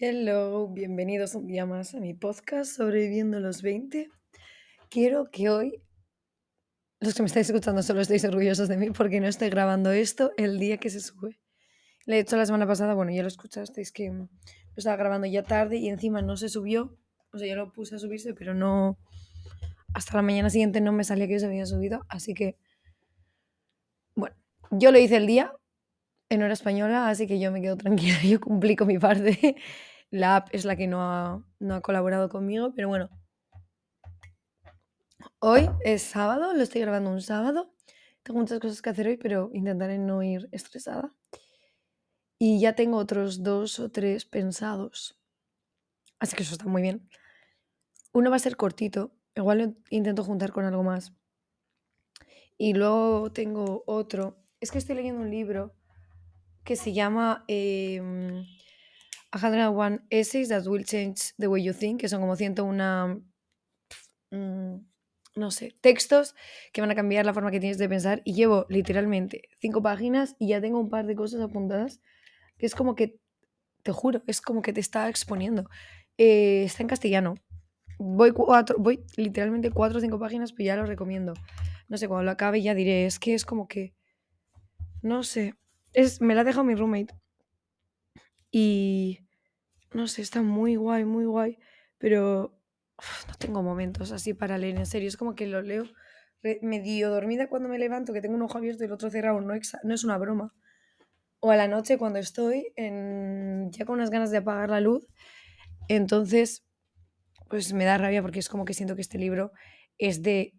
Hello, bienvenidos un día más a mi podcast Sobreviviendo los 20. Quiero que hoy, los que me estáis escuchando solo estéis orgullosos de mí porque no estoy grabando esto el día que se sube. Le he hecho la semana pasada, bueno, ya lo escuchasteis que lo estaba grabando ya tarde y encima no se subió. O sea, ya lo puse a subirse, pero no. Hasta la mañana siguiente no me salía que se había subido, así que. Bueno, yo lo hice el día en hora española, así que yo me quedo tranquila, yo cumplí con mi parte. La app es la que no ha, no ha colaborado conmigo, pero bueno. Hoy es sábado, lo estoy grabando un sábado. Tengo muchas cosas que hacer hoy, pero intentaré no ir estresada. Y ya tengo otros dos o tres pensados. Así que eso está muy bien. Uno va a ser cortito. Igual lo intento juntar con algo más. Y luego tengo otro. Es que estoy leyendo un libro que se llama eh, 101 Essays That Will Change the Way You Think, que son como 101, mm, no sé, textos que van a cambiar la forma que tienes de pensar. Y llevo literalmente cinco páginas y ya tengo un par de cosas apuntadas que es como que, te juro, es como que te está exponiendo. Eh, está en castellano. Voy, cuatro, voy literalmente cuatro o cinco páginas, pero ya lo recomiendo. No sé, cuando lo acabe ya diré, es que es como que, no sé, es, me la ha dejado mi roommate. Y, no sé, está muy guay, muy guay, pero no tengo momentos así para leer, en serio. Es como que lo leo medio dormida cuando me levanto, que tengo un ojo abierto y el otro cerrado, no, no es una broma. O a la noche cuando estoy en- ya con unas ganas de apagar la luz. Entonces, pues me da rabia porque es como que siento que este libro es de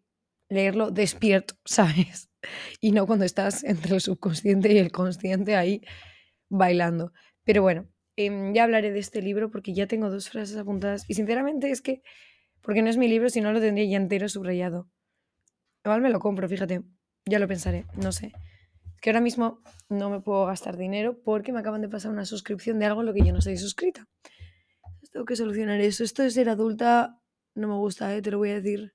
leerlo despierto, ¿sabes? Y no cuando estás entre el subconsciente y el consciente ahí bailando. Pero bueno, em, ya hablaré de este libro porque ya tengo dos frases apuntadas. Y sinceramente es que, porque no es mi libro, si no lo tendría ya entero subrayado. Igual me lo compro, fíjate. Ya lo pensaré, no sé. Es que ahora mismo no me puedo gastar dinero porque me acaban de pasar una suscripción de algo en lo que yo no estoy suscrita. Tengo que solucionar eso. Esto de ser adulta no me gusta, ¿eh? te lo voy a decir.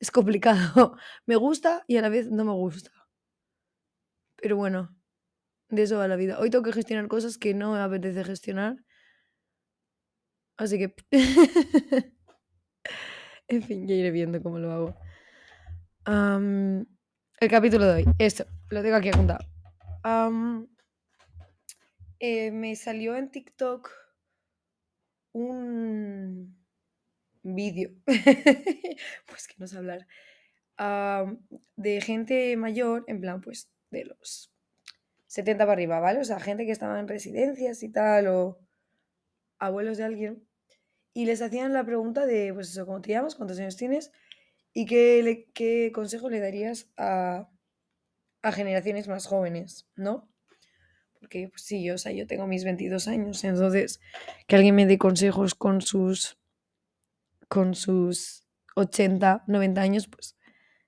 Es complicado. me gusta y a la vez no me gusta. Pero bueno, de eso va la vida. Hoy tengo que gestionar cosas que no me apetece gestionar. Así que... en fin, ya iré viendo cómo lo hago. El capítulo de hoy. Esto, lo tengo aquí apuntado. Eh, me salió en TikTok un vídeo, pues que no sé hablar, de gente mayor, en plan, pues de los 70 para arriba, ¿vale? O sea, gente que estaba en residencias y tal, o abuelos de alguien, y les hacían la pregunta de, pues eso, ¿cómo te llamas? ¿Cuántos años tienes? ¿Y qué, le- qué consejo le darías a, a generaciones más jóvenes, ¿no? Porque pues, sí, yo, o sea, yo tengo mis 22 años, entonces que alguien me dé consejos con sus, con sus 80, 90 años, pues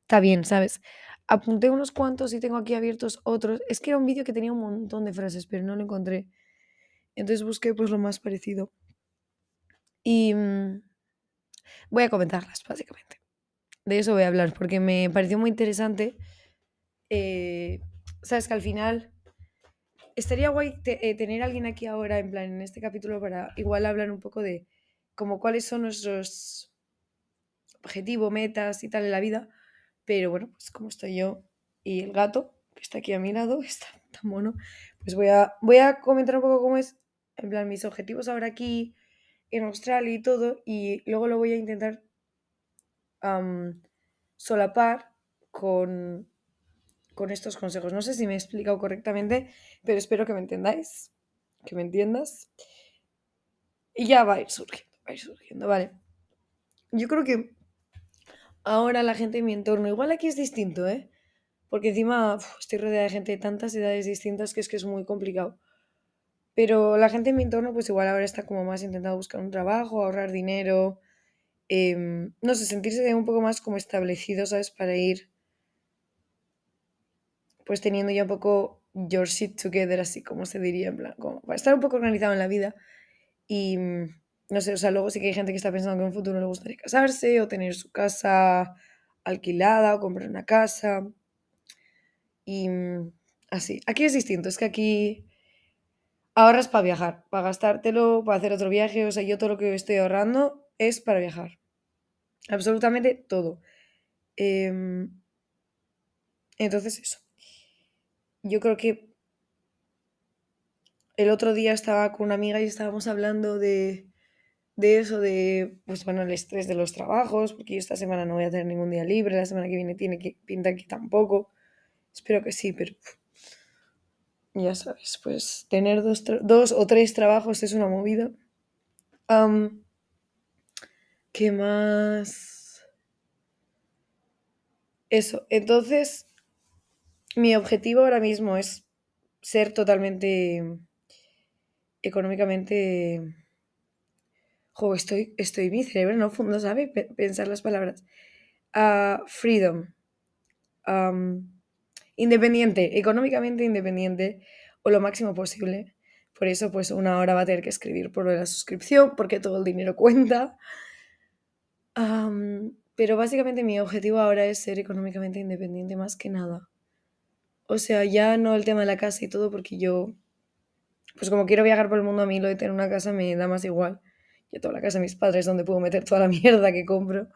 está bien, ¿sabes? Apunté unos cuantos y tengo aquí abiertos otros. Es que era un vídeo que tenía un montón de frases, pero no lo encontré. Entonces busqué pues lo más parecido. Y mm, voy a comentarlas, básicamente. De eso voy a hablar, porque me pareció muy interesante. eh, Sabes que al final estaría guay eh, tener a alguien aquí ahora, en plan, en este capítulo, para igual hablar un poco de como cuáles son nuestros objetivos, metas y tal en la vida. Pero bueno, pues como estoy yo y el gato, que está aquí a mi lado, está tan mono, pues voy a, voy a comentar un poco cómo es, en plan, mis objetivos ahora aquí en Australia y todo, y luego lo voy a intentar solapar con, con estos consejos. No sé si me he explicado correctamente, pero espero que me entendáis, que me entiendas. Y ya va a ir surgiendo, va a ir surgiendo, vale. Yo creo que ahora la gente en mi entorno, igual aquí es distinto, ¿eh? Porque encima estoy rodeada de gente de tantas edades distintas que es que es muy complicado. Pero la gente en mi entorno, pues igual ahora está como más intentando buscar un trabajo, ahorrar dinero, em, no sé, sentirse un poco más como establecido, ¿sabes? Para ir pues teniendo ya un poco your shit together, así como se diría, en plan, como para estar un poco organizado en la vida. Y no sé, o sea, luego sí que hay gente que está pensando que en un futuro le gustaría casarse o tener su casa alquilada o comprar una casa. Y mm, así, aquí es distinto, es que aquí ahorras para viajar, para gastártelo, para hacer otro viaje. O sea, yo todo lo que estoy ahorrando es para viajar. Absolutamente todo. Em, entonces eso. Yo creo que el otro día estaba con una amiga y estábamos hablando de, de eso, de, pues bueno, el estrés de los trabajos, porque yo esta semana no voy a tener ningún día libre, la semana que viene tiene que pinta que tampoco. Espero que sí, pero ya sabes, pues tener dos, dos o tres trabajos es una movida. ¿Qué más? Eso, entonces mi objetivo ahora mismo es ser totalmente económicamente... Jo, estoy, estoy, mi cerebro no, no sabe pensar las palabras. Uh, freedom. Independiente, económicamente independiente o lo máximo posible. Por eso, pues una hora va a tener que escribir por la suscripción, porque todo el dinero cuenta. pero básicamente mi objetivo ahora es ser económicamente independiente más que nada. O sea, ya no el tema de la casa y todo, porque yo, pues como quiero viajar por el mundo, a mí lo de tener una casa me da más igual. Yo tengo la casa de mis padres donde puedo meter toda la mierda que compro.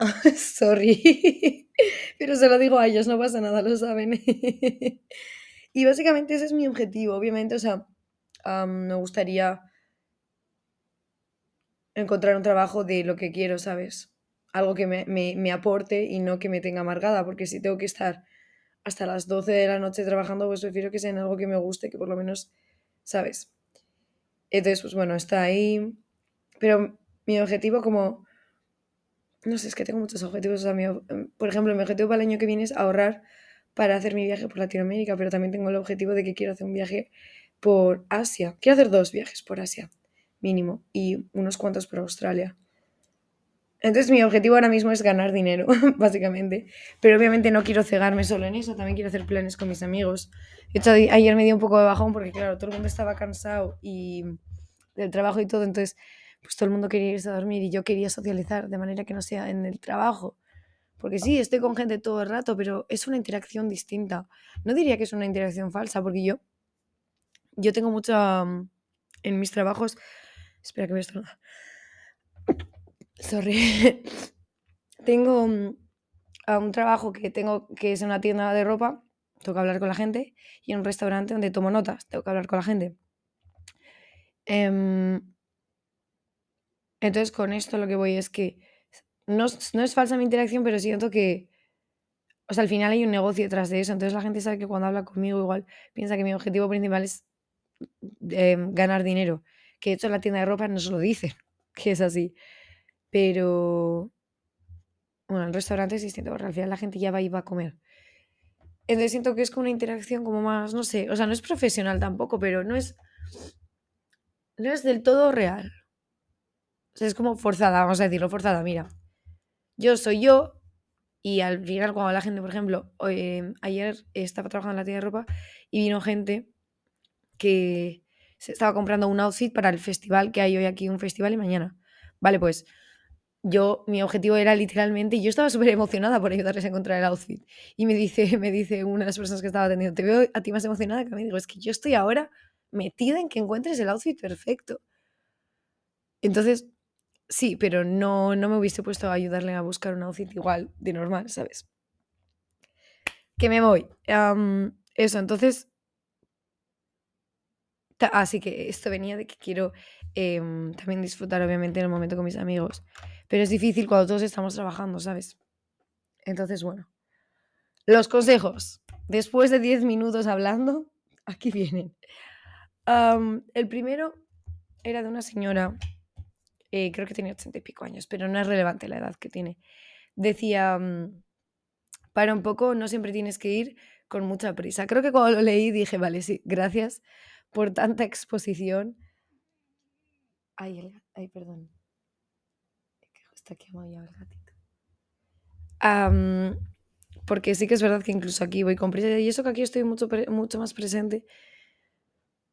Sorry. Pero se lo digo a ellos, no pasa nada, lo saben. y básicamente ese es mi objetivo, obviamente, o sea, me gustaría encontrar un trabajo de lo que quiero, ¿sabes? Algo que me, me, aporte y no que me tenga amargada, porque si tengo que estar hasta las 12 de la noche trabajando, pues prefiero que sea en algo que me guste, que por lo menos, ¿sabes? Entonces, pues bueno, está ahí. Pero mi objetivo como no sé, es que tengo muchos objetivos. Em, por ejemplo, mi objetivo para el año que viene es ahorrar para hacer mi viaje por Latinoamérica, pero también tengo el objetivo de que quiero hacer un viaje por Asia. Quiero hacer dos viajes por Asia, mínimo, y unos cuantos por Australia. Entonces mi objetivo ahora mismo es ganar dinero, básicamente. Pero obviamente no quiero cegarme solo en eso, también quiero hacer planes con mis amigos. De hecho, ayer me dio un poco de bajón porque, claro, todo el mundo estaba cansado y del trabajo y todo, entonces pues todo el mundo quería irse a dormir y yo quería socializar de manera que no sea en el trabajo. Porque sí, estoy con gente todo el rato, pero es una interacción distinta. No diría que es una interacción falsa, porque yo, yo tengo mucha... Mm, en mis trabajos... Espera que voy a estar... Sorry. tengo mm, un trabajo que tengo que es una tienda de ropa, tengo que hablar con la gente, y en un restaurante donde tomo notas, tengo que hablar con la gente. Eh, entonces, con esto lo que voy es que no, es falsa mi interacción, pero siento que, o sea, al final hay un negocio detrás de eso. Entonces la gente sabe que cuando habla conmigo igual piensa que mi objetivo principal es em, ganar dinero. Que de hecho la tienda de ropa nos lo dicen, que es así. Pero, bueno, en restaurantes es distinto, porque al final la gente ya va y va a comer. Entonces siento que es como una interacción como más, no sé, o sea, no es profesional tampoco, pero no es, no es del todo real. O sea, es como forzada, vamos a decirlo, forzada. Mira, yo soy yo y al final cuando la gente, por ejemplo, em, ayer estaba trabajando en la tienda de ropa y vino gente que se estaba comprando un outfit para el festival que hay hoy aquí, un festival y mañana. Vale, pues yo, mi objetivo era literalmente, yo estaba súper emocionada por ayudarles a encontrar el outfit. Y me dice, me dice una de las personas que estaba atendiendo, te veo a ti más emocionada que a mí. Digo, es que yo estoy ahora metida en que encuentres el outfit perfecto. Entonces, Sí, pero no, no me hubiese puesto a ayudarle a buscar un outfit igual de normal, ¿sabes? Que me voy. eso, entonces. Así que esto venía de que quiero em, también disfrutar, obviamente, en el momento con mis amigos. Pero es difícil cuando todos estamos trabajando, ¿sabes? Entonces, bueno. Los consejos. Después de 10 minutos hablando, aquí vienen. el primero era de una señora eh, creo que tenía ochenta y pico años, pero no es relevante la edad que tiene. Decía, mm, para un poco, no siempre tienes que ir con mucha prisa. Creo que cuando lo leí dije, vale, sí, gracias por tanta exposición. Ay, ay perdón. Está aquí el gatito. porque sí que es verdad que incluso aquí voy con prisa. Y eso que aquí estoy mucho, mucho más presente.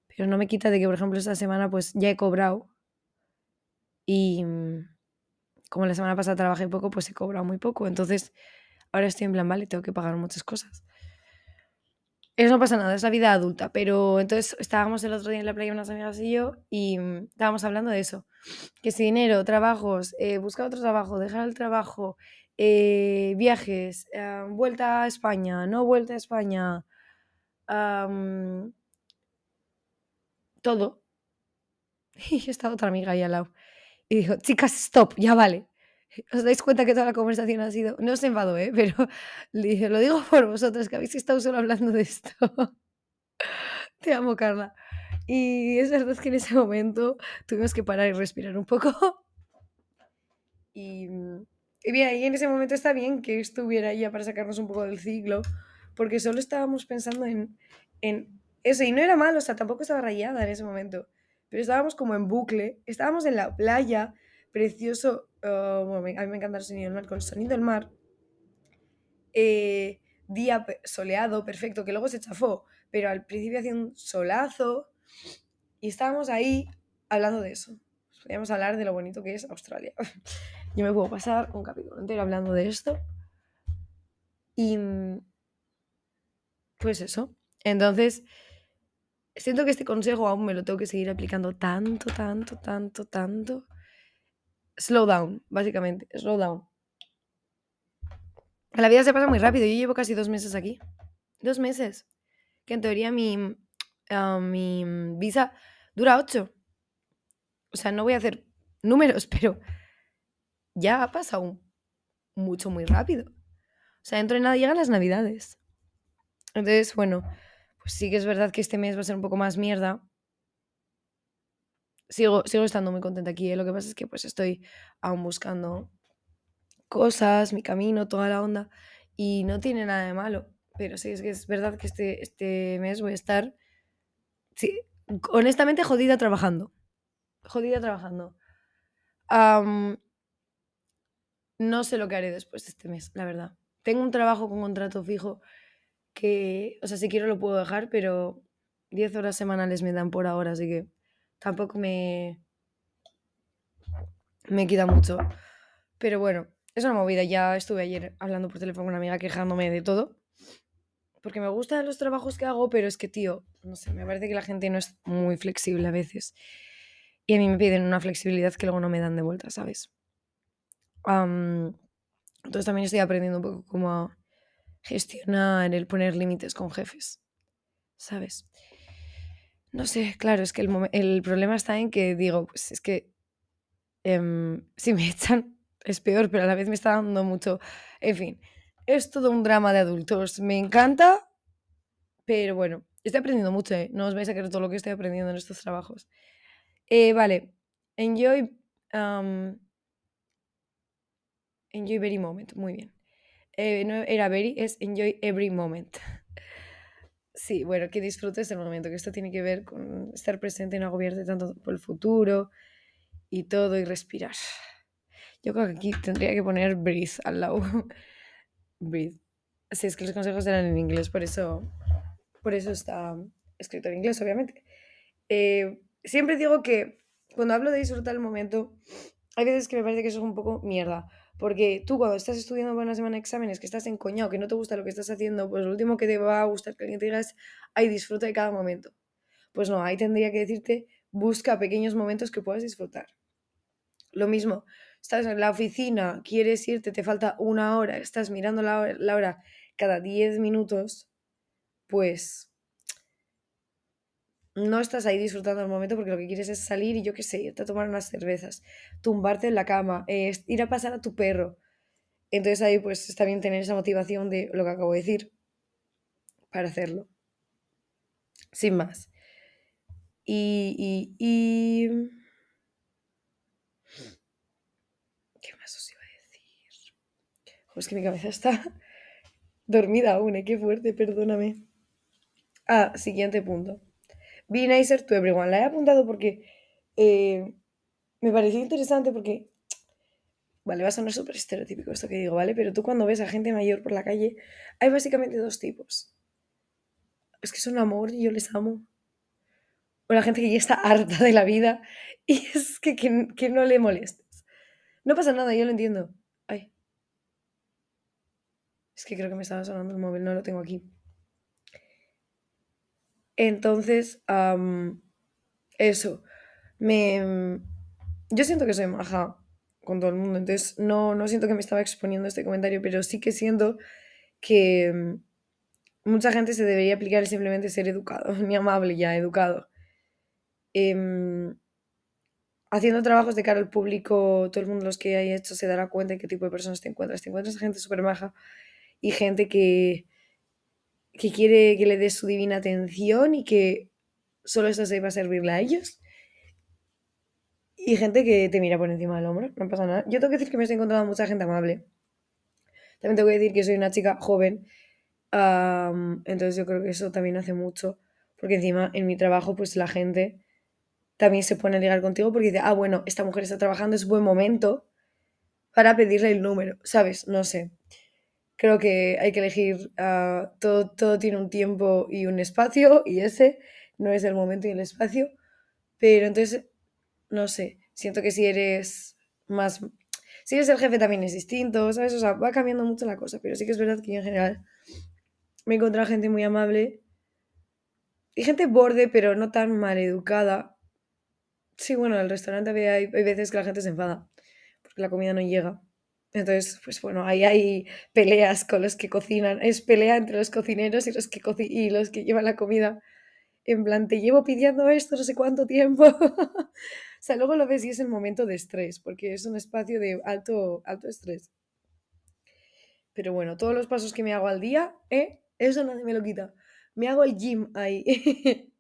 Pero no me quita de que, por ejemplo, esta semana pues ya he cobrado y mm, como la semana pasada trabajé poco, pues he cobrado muy poco. Entonces, ahora estoy en plan, vale, tengo que pagar muchas cosas. eso no pasa nada, es la vida adulta. Pero entonces estábamos el otro día en la playa unas amigas y yo y mm, estábamos hablando de eso. Que si dinero, trabajos, eh, buscar otro trabajo, dejar el trabajo, eh, viajes, eh, vuelta a España, no vuelta a España, todo. Y está otra amiga ahí al lado. Y dijo, chicas, stop, ya vale. ¿Os dais cuenta que toda la conversación ha sido, no se enfadó, ¿eh? pero le dije, lo digo por vosotros, que habéis estado solo hablando de esto. Te amo, Carla. Y es verdad que en ese momento tuvimos que parar y respirar un poco. Y, y bien, ahí en ese momento está bien que estuviera ya para sacarnos un poco del ciclo, porque solo estábamos pensando en, en eso, y no era malo, o sea, tampoco estaba rayada en ese momento, pero estábamos como en bucle, estábamos en la playa, precioso, oh, bueno, a mí me encanta el sonido del mar, con el sonido del mar, eh, día soleado, perfecto, que luego se chafó, pero al principio hacía un solazo y estábamos ahí hablando de eso. Podríamos hablar de lo bonito que es Australia. Yo me puedo pasar un capítulo entero hablando de esto. Y pues eso. Entonces, siento que este consejo aún me lo tengo que seguir aplicando tanto, tanto, tanto, tanto. Slow down, básicamente. Slow down. La vida se pasa muy rápido. Yo llevo casi dos meses aquí. Dos meses. Que en teoría mi, ah, mi visa dura ocho. O sea, no voy a hacer números, pero ya ha pasado mucho, muy rápido. O sea, dentro de nada llegan las navidades. Entonces, bueno, pues sí que es verdad que este mes va a ser un poco más mierda. Sigo, sigo estando muy contenta aquí. ¿eh? Lo que pasa es que pues estoy aún buscando cosas, mi camino, toda la onda. Y no tiene nada de malo. Pero sí, es que es verdad que este, este mes voy a estar, sí, honestamente, jodida trabajando. Jodida trabajando. no sé lo que haré después de este mes, la verdad. Tengo un trabajo con contrato fijo que, o sea, si quiero lo puedo dejar, pero 10 horas semanales me dan por ahora, así que tampoco me, me quita mucho. Pero bueno, es una movida. Ya estuve ayer hablando por teléfono con una amiga quejándome de todo. Porque me gustan los trabajos que hago, pero es que, tío, no sé, me parece que la gente no es muy flexible a veces. Y a mí me piden una flexibilidad que luego no me dan de vuelta, ¿sabes? entonces también estoy aprendiendo un poco cómo a gestionar el poner límites con jefes, ¿sabes? No sé, claro, es que el, el problema está en que digo, pues es que em, si me echan es peor, pero a la vez me está dando mucho. En fin, es todo un drama de adultos. Me encanta, pero bueno, estoy aprendiendo mucho, ¿eh? No os vais a creer todo lo que estoy aprendiendo en estos trabajos. Eh, vale, enjoy. enjoy very moment, muy bien. Eh, no era very, es enjoy every moment. Sí, bueno, que disfrutes el momento, que esto tiene que ver con estar presente no agobiarte tanto por el futuro y todo y respirar. Yo creo que aquí tendría que poner breathe al lado. breathe. Sí, es que los consejos eran en inglés, por eso, por eso está escrito en inglés, obviamente. Eh, siempre digo que cuando hablo de disfrutar el momento, hay veces que me parece que eso es un poco mierda. Porque tú cuando estás estudiando para una semana de exámenes, que estás encoñado, que no te gusta lo que estás haciendo, pues lo último que te va a gustar que alguien te diga es, ay, disfruta de cada momento. Pues no, ahí tendría que decirte, busca pequeños momentos que puedas disfrutar. Lo mismo, estás en la oficina, quieres irte, te falta una hora, estás mirando la hora, cada 10 minutos, pues no estás ahí disfrutando el momento porque lo que quieres es salir y yo qué sé, irte a tomar unas cervezas, tumbarte en la cama, ir a pasar a tu perro. Entonces ahí pues está bien tener esa motivación de lo que acabo de decir para hacerlo. Sin más. y, y... es que mi cabeza está dormida aún, ¿eh? Qué fuerte, perdóname. Ah, siguiente punto. Be nicer to everyone. La he apuntado porque eh, me pareció interesante porque... Vale, va a sonar súper estereotípico esto que digo, ¿vale? Pero tú cuando ves a gente mayor por la calle, hay básicamente dos tipos. Es que son amor y yo les amo. O la gente que ya está harta de la vida y es que, que, que no le molestes. No pasa nada, yo lo entiendo. Es que creo que me estaba sonando el móvil, no lo tengo aquí. Entonces, eso, me... Yo siento que soy maja con todo el mundo, entonces no, no siento que me estaba exponiendo este comentario, pero sí que siento que mm, mucha gente se debería aplicar simplemente ser educado, ni amable ya, educado. Em, haciendo trabajos de cara al público, todo el mundo los que hay hecho se dará cuenta de qué tipo de personas te encuentras. Te encuentras gente súper maja y gente que, que quiere que le des su divina atención y que solo estás ahí para servirle a ellos. Y gente que te mira por encima del hombro, no pasa nada. Yo tengo que decir que me estoy encontrando mucha gente amable. También tengo que decir que soy una chica joven, entonces yo creo que eso también hace mucho, porque encima en mi trabajo pues la gente también se pone a ligar contigo porque dice, ah, bueno, esta mujer está trabajando, es buen momento para pedirle el número, ¿sabes? No sé. Creo que hay que elegir, ah, todo, todo tiene un tiempo y un espacio y ese no es el momento y el espacio, pero entonces, no sé, siento que si eres más si eres el jefe también es distinto, ¿sabes? O sea, va cambiando mucho la cosa, pero sí que es verdad que yo en general me he encontrado gente muy amable y gente borde, pero no tan mal educada. Sí, bueno, en el restaurante hay, hay veces que la gente se enfada porque la comida no llega. Entonces, pues bueno, ahí hay peleas con los que cocinan. Es pelea entre los cocineros y los que, y los que llevan la comida. En plan, te llevo pidiendo esto no sé cuánto tiempo. O sea, luego lo ves y es el momento de estrés, porque es un espacio de alto, alto estrés. Pero bueno, todos los pasos que me hago al día, ¿eh? Eso nadie me lo quita. Me hago el gym ahí.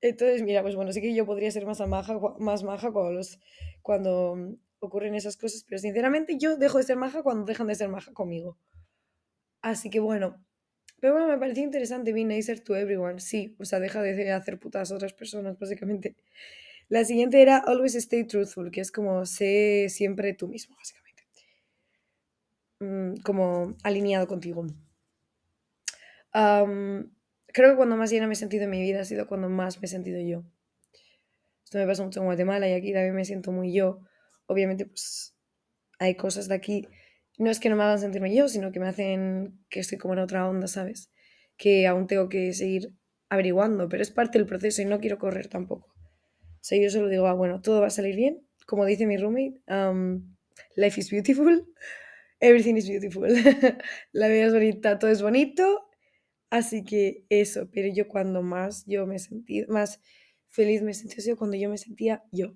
Entonces, mira, pues bueno, sí que yo podría ser más maja, más maja cuando, los, cuando ocurren esas cosas, pero sinceramente yo dejo de ser maja cuando dejan de ser maja conmigo. Así que bueno, pero bueno, me pareció interesante, be nicer to everyone, sí, o sea, deja de hacer putas a otras personas, básicamente. La siguiente era Always Stay Truthful, que es como sé siempre tú mismo, básicamente. Mm, como alineado contigo. creo que cuando más llena me he sentido en mi vida ha sido cuando más me he sentido yo. Esto me pasa mucho en Guatemala y aquí también me siento muy yo. Obviamente, pues hay cosas de aquí. No es que no me hagan sentirme yo, sino que me hacen que estoy como en otra onda, ¿sabes? Que aún tengo que seguir averiguando, pero es parte del proceso y no quiero correr tampoco. O sea, yo solo digo, ah, bueno, todo va a salir bien. Como dice mi roommate, um, life is beautiful, everything is beautiful. La vida es bonita, todo es bonito. Así que eso, pero yo cuando más yo me sentí, más feliz me sentí sido cuando yo me sentía yo.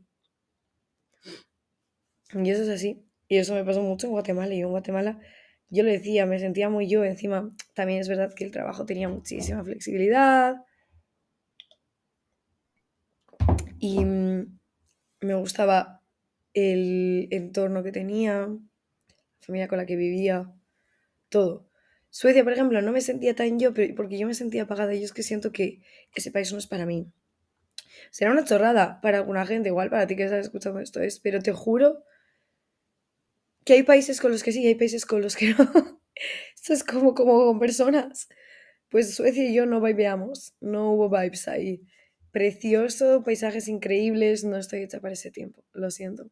Y eso es así. Y eso me pasó mucho en Guatemala. Y yo en Guatemala, yo lo decía, me sentía muy yo. Encima, también es verdad que el trabajo tenía muchísima flexibilidad. Y mm, me gustaba el entorno que tenía, la familia con la que vivía, todo. Suecia, por ejemplo, no me sentía tan yo, porque yo me sentía apagada y es que siento que ese país no es para mí. Será una chorrada para alguna gente, igual para ti que estás escuchando esto es, pero te juro que hay países con los que sí y hay países con los que no. esto es como, como con personas. Pues Suecia y yo no vibeamos, no hubo vibes ahí precioso, paisajes increíbles, no estoy hecha para ese tiempo, lo siento.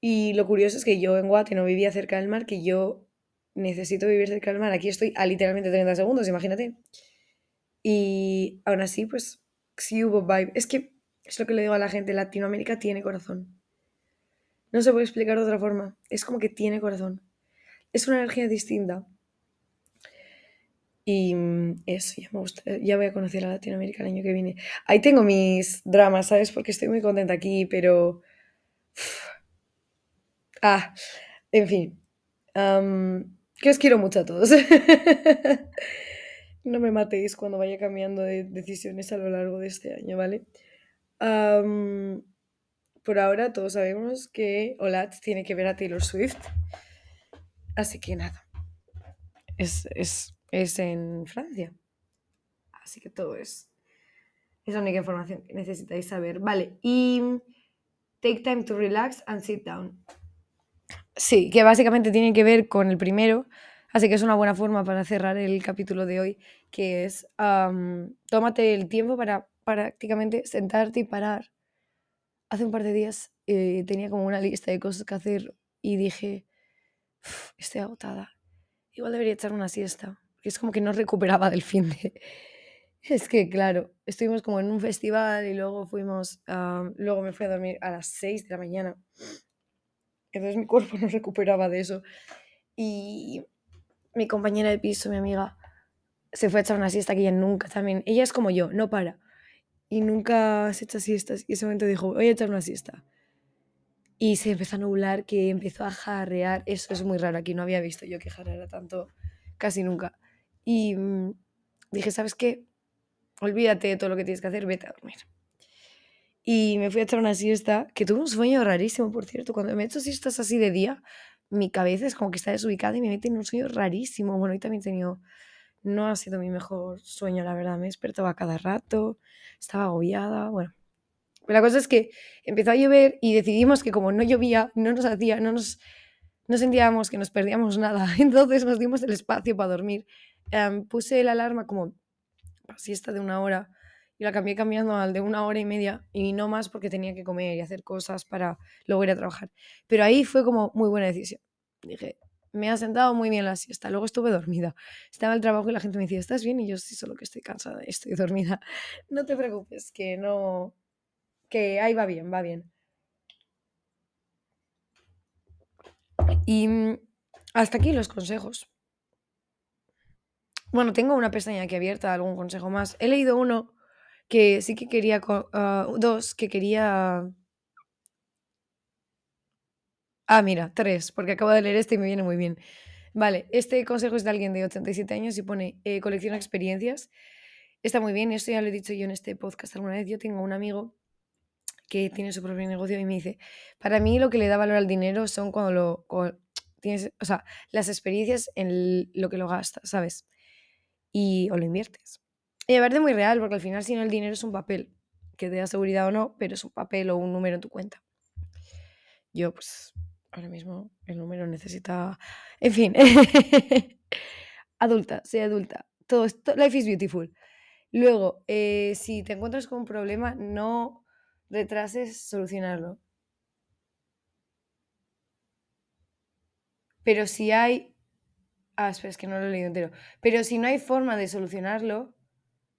Y lo curioso es que yo en Guate no vivía cerca del mar, que yo necesito vivir cerca del mar. Aquí estoy a literalmente 30 segundos, imagínate. Y aún así, pues sí hubo vibe. Es que es lo que le digo a la gente, Latinoamérica tiene corazón. No se puede explicar de otra forma. Es como que tiene corazón. Es una energía distinta. Y mm, eso, ya me gusta, ya voy a conocer a Latinoamérica el año que viene. Ahí tengo mis dramas, ¿sabes? Porque estoy muy contenta aquí, pero... Ah, en fin. que os quiero mucho a todos. no me matéis cuando vaya cambiando de decisiones a lo largo de este año, ¿vale? Por ahora todos sabemos que Olat tiene que ver a Taylor Swift. Así que nada. Es, es es en Francia. Así que todo es. Es la única información que necesitáis saber. Vale, y take time to relax and sit down. Sí, que básicamente tiene que ver con el primero, así que es una buena forma para cerrar el capítulo de hoy, que es tómate el tiempo para prácticamente sentarte y parar. Hace un par de días eh, tenía como una lista de cosas que hacer y dije, estoy agotada, igual debería echar una siesta es como que no recuperaba del fin de... Es que, claro, estuvimos como en un festival y luego fuimos, luego me fui a dormir a las 6 de la mañana. Entonces mi cuerpo no recuperaba de eso. Y mi compañera de piso, mi amiga, se fue a echar una siesta que ella nunca también. Ella es como yo, no para. Y nunca se echa siestas. Y ese momento dijo, voy a echar una siesta. Y se empezó a nublar, que empezó a jarrear. Eso es muy raro aquí, no había visto yo que jarreara tanto casi nunca. Y mm, dije, ¿sabes qué? Olvídate de todo lo que tienes que hacer, vete a dormir. Y me fui a echar una siesta, que tuve un sueño rarísimo, por cierto. Cuando me he hecho siestas así de día, mi cabeza es como que está desubicada y me mete en un sueño rarísimo. Bueno, hoy también he tenido... No ha sido mi mejor sueño, la verdad. Me despertaba cada rato, estaba agobiada, bueno. La cosa es que empezó a llover y decidimos que como no llovía, no nos hacía, no nos, no sentíamos que nos perdíamos nada. Entonces nos dimos el espacio para dormir. Em, puse la alarma como siesta de una hora y la cambié cambiando al de una hora y media y no más porque tenía que comer y hacer cosas para luego ir a trabajar. Pero ahí fue como muy buena decisión. Dije, me ha sentado muy bien la siesta. Luego estuve dormida. Estaba el trabajo y la gente me decía, ¿estás bien? Y yo sí, solo que estoy cansada y estoy dormida. No te preocupes, que no, que ahí va bien, va bien. Y mm, hasta aquí los consejos. Bueno, tengo una pestaña aquí abierta, algún consejo más. He leído uno que sí que quería, uh, dos que quería... Ah, mira, tres, porque acabo de leer este y me viene muy bien. Vale, este consejo es de alguien de 87 años y pone eh, colecciona experiencias. Está muy bien, esto ya lo he dicho yo en este podcast alguna vez. Yo tengo un amigo que tiene su propio negocio y me dice, para mí lo que le da valor al dinero son cuando lo tienes, o sea, las experiencias en lo que lo gastas, ¿sabes? Y o lo inviertes. Y a de muy real, porque al final si no el dinero es un papel, que te da seguridad o no, pero es un papel o un número en tu cuenta. Yo pues ahora mismo el número necesita, en fin, adulta, soy adulta. Todo esto, life is beautiful. Luego, eh, si te encuentras con un problema, no retrases solucionarlo. Pero si hay... Ah, espera, es que no lo he leído entero. Pero si no hay forma de solucionarlo,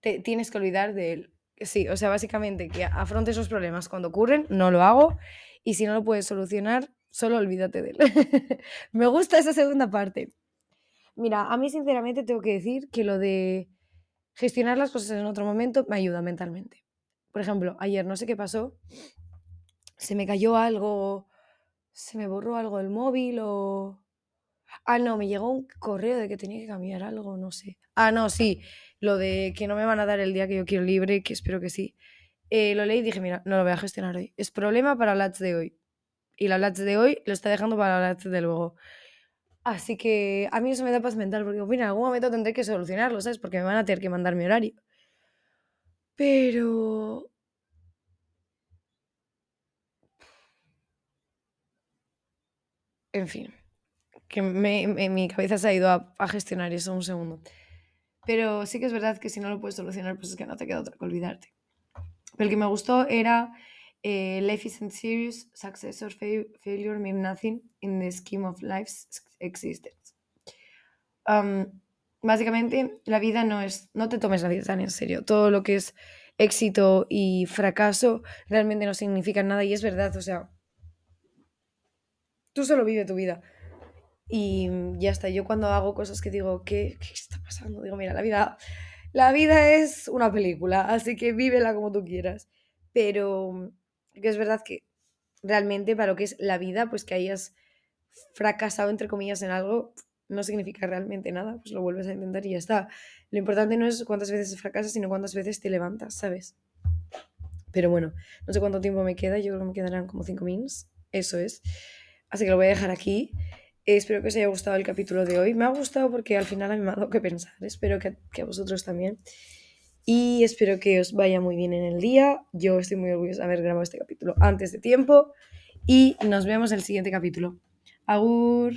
te tienes que olvidar de él. Sí, o sea, básicamente que afronte esos problemas cuando ocurren, no lo hago. Y si no lo puedes solucionar, solo olvídate de él. Me gusta esa segunda parte. Mira, a mí sinceramente tengo que decir que lo de gestionar las cosas en otro momento me ayuda mentalmente. Por ejemplo, ayer no sé qué pasó, se me cayó algo, se me borró algo del móvil o... Ah, no, me llegó un correo de que tenía que cambiar algo, no sé. Ah, no, sí, lo de que no me van a dar el día que yo quiero libre, que espero que sí. Eh, lo leí y dije, mira, no lo voy a gestionar hoy. Es problema para la de hoy. Y la LATS de hoy lo está dejando para la de luego. Así que a mí eso me da paz mental, porque mira, en algún momento tendré que solucionarlo, ¿sabes? Porque me van a tener que mandar mi horario. Pero... En fin, que me, mi cabeza se ha ido a, gestionar eso un segundo. Pero sí que es verdad que si no lo puedes solucionar, pues es que no te queda otra que olvidarte. Pero el que me gustó era eh, Life isn't serious, success or failure mean nothing in the scheme of life's existence. Básicamente, la vida no es, no te tomes la vida tan en serio. Todo lo que es éxito y fracaso realmente no significa nada y es verdad, o sea, tú solo vive tu vida. Y ya está, yo cuando hago cosas que digo, ¿qué, ¿qué está pasando? Digo, mira, la vida, la vida es una película, así que vívela como tú quieras. Pero que es verdad que realmente para lo que es la vida, pues que hayas fracasado, entre comillas, en algo, no significa realmente nada, pues lo vuelves a intentar y ya está. Lo importante no es cuántas veces fracasas, sino cuántas veces te levantas, ¿sabes? Pero bueno, no sé cuánto tiempo me queda, yo creo que me quedarán como 5 minutos, eso es. Así que lo voy a dejar aquí. espero que os haya gustado el capítulo de hoy. Me ha gustado porque al final me ha dado que pensar. Espero que a vosotros también. Y espero que os vaya muy bien en el día. Yo estoy muy orgullosa de haber grabado este capítulo antes de tiempo. Y nos vemos en el siguiente capítulo. Agur.